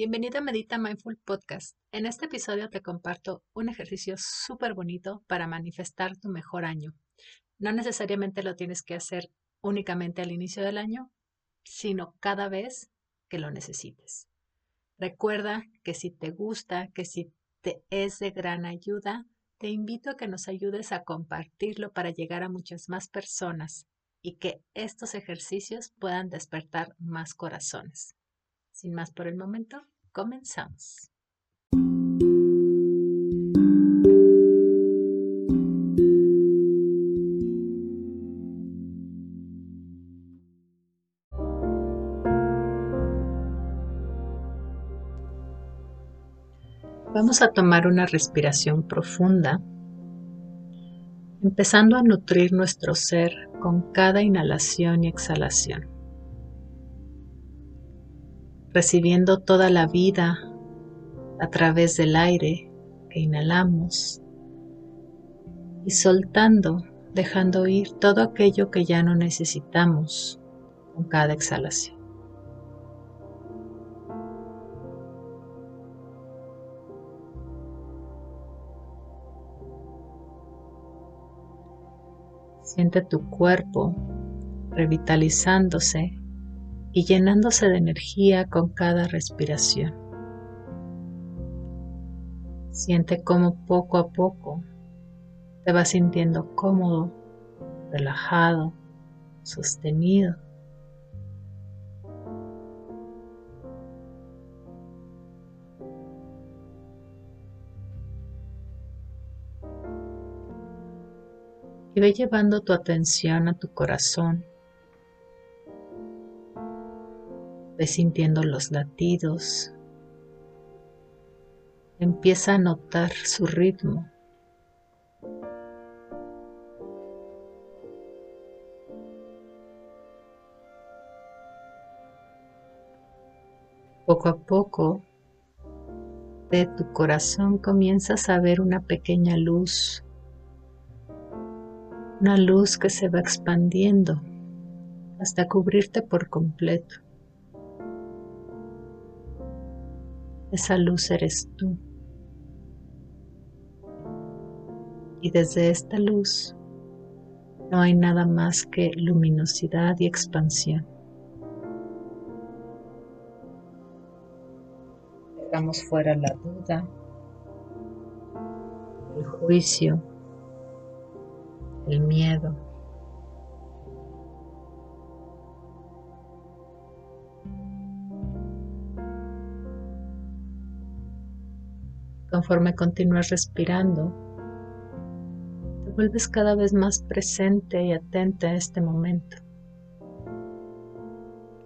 Bienvenido a Medita Mindful Podcast. En este episodio te comparto un ejercicio súper bonito para manifestar tu mejor año. No necesariamente lo tienes que hacer únicamente al inicio del año, sino cada vez que lo necesites. Recuerda que si te gusta, que si te es de gran ayuda, te invito a que nos ayudes a compartirlo para llegar a muchas más personas y que estos ejercicios puedan despertar más corazones. Sin más por el momento, comenzamos. Vamos a tomar una respiración profunda, empezando a nutrir nuestro ser con cada inhalación y exhalación recibiendo toda la vida a través del aire que inhalamos y soltando, dejando ir todo aquello que ya no necesitamos con cada exhalación. Siente tu cuerpo revitalizándose y llenándose de energía con cada respiración. Siente cómo poco a poco te vas sintiendo cómodo, relajado, sostenido. Y ve llevando tu atención a tu corazón Ve sintiendo los latidos. Empieza a notar su ritmo. Poco a poco de tu corazón comienzas a ver una pequeña luz, una luz que se va expandiendo hasta cubrirte por completo. Esa luz eres tú. Y desde esta luz no hay nada más que luminosidad y expansión. Dejamos fuera la duda, el juicio, el miedo. Conforme continúas respirando, te vuelves cada vez más presente y atenta a este momento,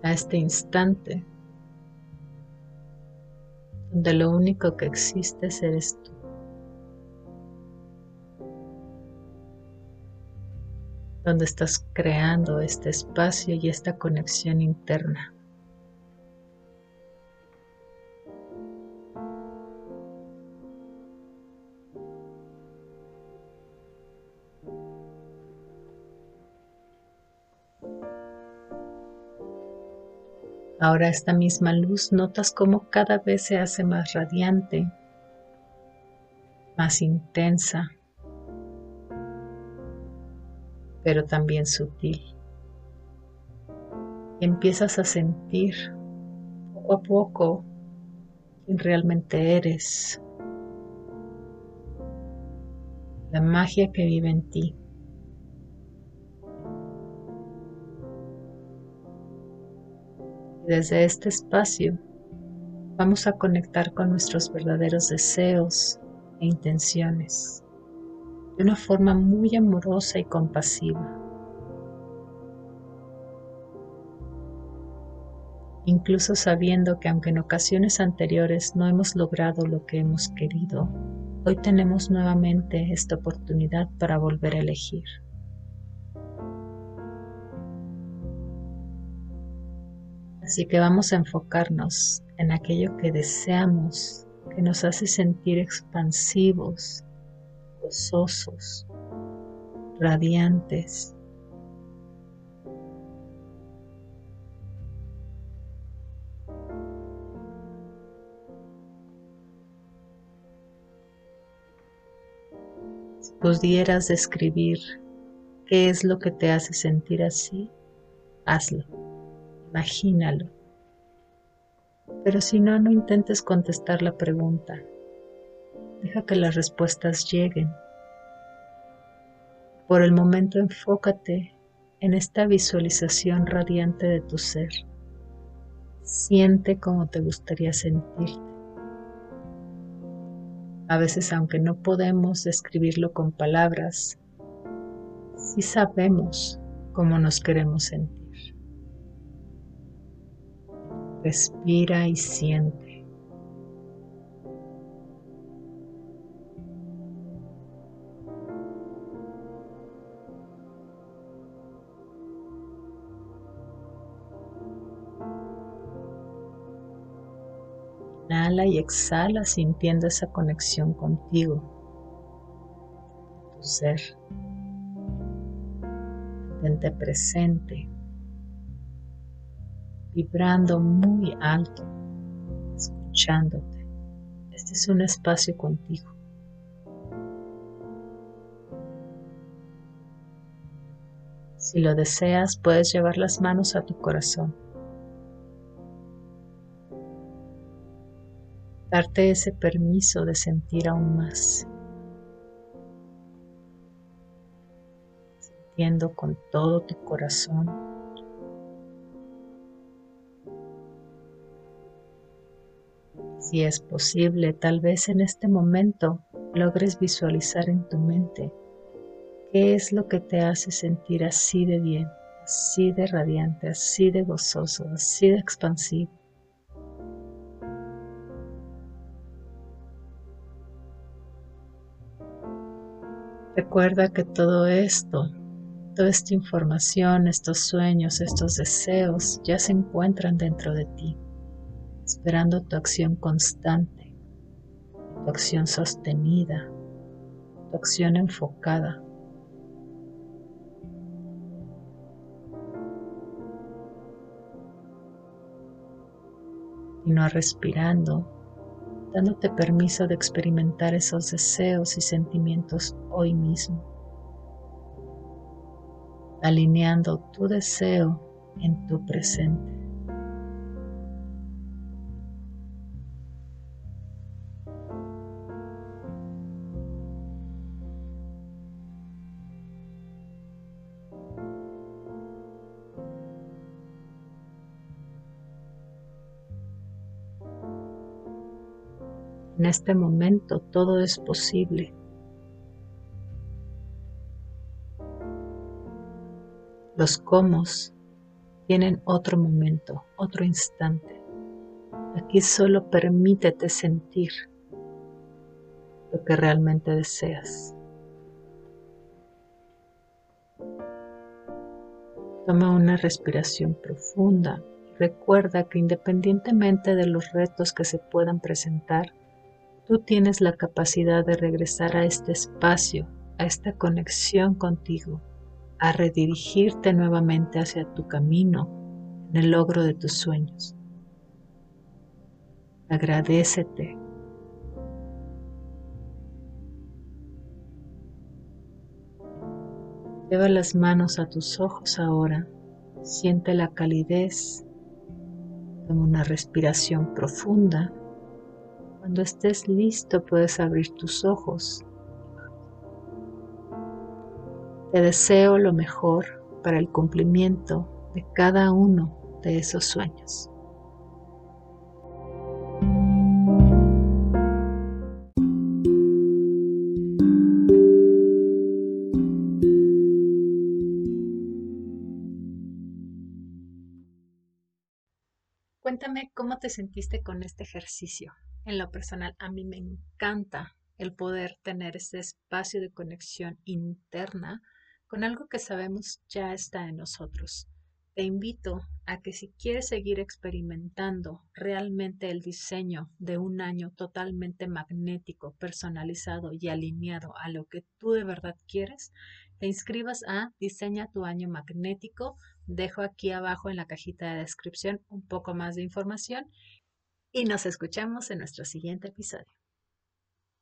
a este instante, donde lo único que existe eres tú. donde estás creando este espacio y esta conexión interna. Ahora esta misma luz notas cómo cada vez se hace más radiante, más intensa, pero también sutil. empiezas a sentir poco a poco quién realmente eres, la magia que vive en ti. Desde este espacio vamos a conectar con nuestros verdaderos deseos e intenciones de una forma muy amorosa y compasiva. Incluso sabiendo que aunque en ocasiones anteriores no hemos logrado lo que hemos querido, hoy tenemos nuevamente esta oportunidad para volver a elegir. Así que vamos a enfocarnos en aquello que deseamos, que nos hace sentir expansivos, gozosos, radiantes. Si pudieras describir qué es lo que te hace sentir así, hazlo imagínalo. Pero si no, no intentes contestar la pregunta. Deja que las respuestas lleguen. Por el momento enfócate en esta visualización radiante de tu ser. Siente cómo te gustaría sentirte. A veces, aunque no podemos describirlo con palabras, sí sabemos cómo nos queremos sentir. Respira y siente. Inhala y exhala sintiendo esa conexión contigo, tu ser. Mantente presente, vibrando muy alto, escuchándote. Este es un espacio contigo. Si lo deseas, puedes llevar las manos a tu corazón darte ese permiso de sentir aún más, sintiendo con todo tu corazón. Si es posible, tal vez en este momento logres visualizar en tu mente qué es lo que te hace sentir así de bien, así de radiante, así de gozoso, así de expansivo. Recuerda que todo esto, toda esta información, estos sueños, estos deseos ya se encuentran dentro de ti, esperando tu acción constante, tu acción sostenida, tu acción enfocada. Y no respirando dándote permiso de experimentar esos deseos y sentimientos hoy mismo, alineando tu deseo en tu presente. En este momento todo es posible. Los comos tienen otro momento, otro instante. Aquí solo permítete sentir lo que realmente deseas. Toma una respiración profunda y recuerda que independientemente de los retos que se puedan presentar, Tú tienes la capacidad de regresar a este espacio, a esta conexión contigo, a redirigirte nuevamente hacia tu camino en el logro de tus sueños. Agradecete. Lleva las manos a tus ojos ahora. Siente la calidez. Toma una respiración profunda. Cuando estés listo puedes abrir tus ojos. Te deseo lo mejor para el cumplimiento de cada uno de esos sueños. Cuéntame cómo te sentiste con este ejercicio en lo personal, a mí me encanta el poder tener ese espacio de conexión interna con algo que sabemos ya está en nosotros. Te invito a que si quieres seguir experimentando realmente el diseño de un año totalmente magnético, personalizado y alineado a lo que tú de verdad quieres, te inscribas a Diseña tu año magnético. Dejo aquí abajo en la cajita de descripción un poco más de información y nos escuchamos en nuestro siguiente episodio.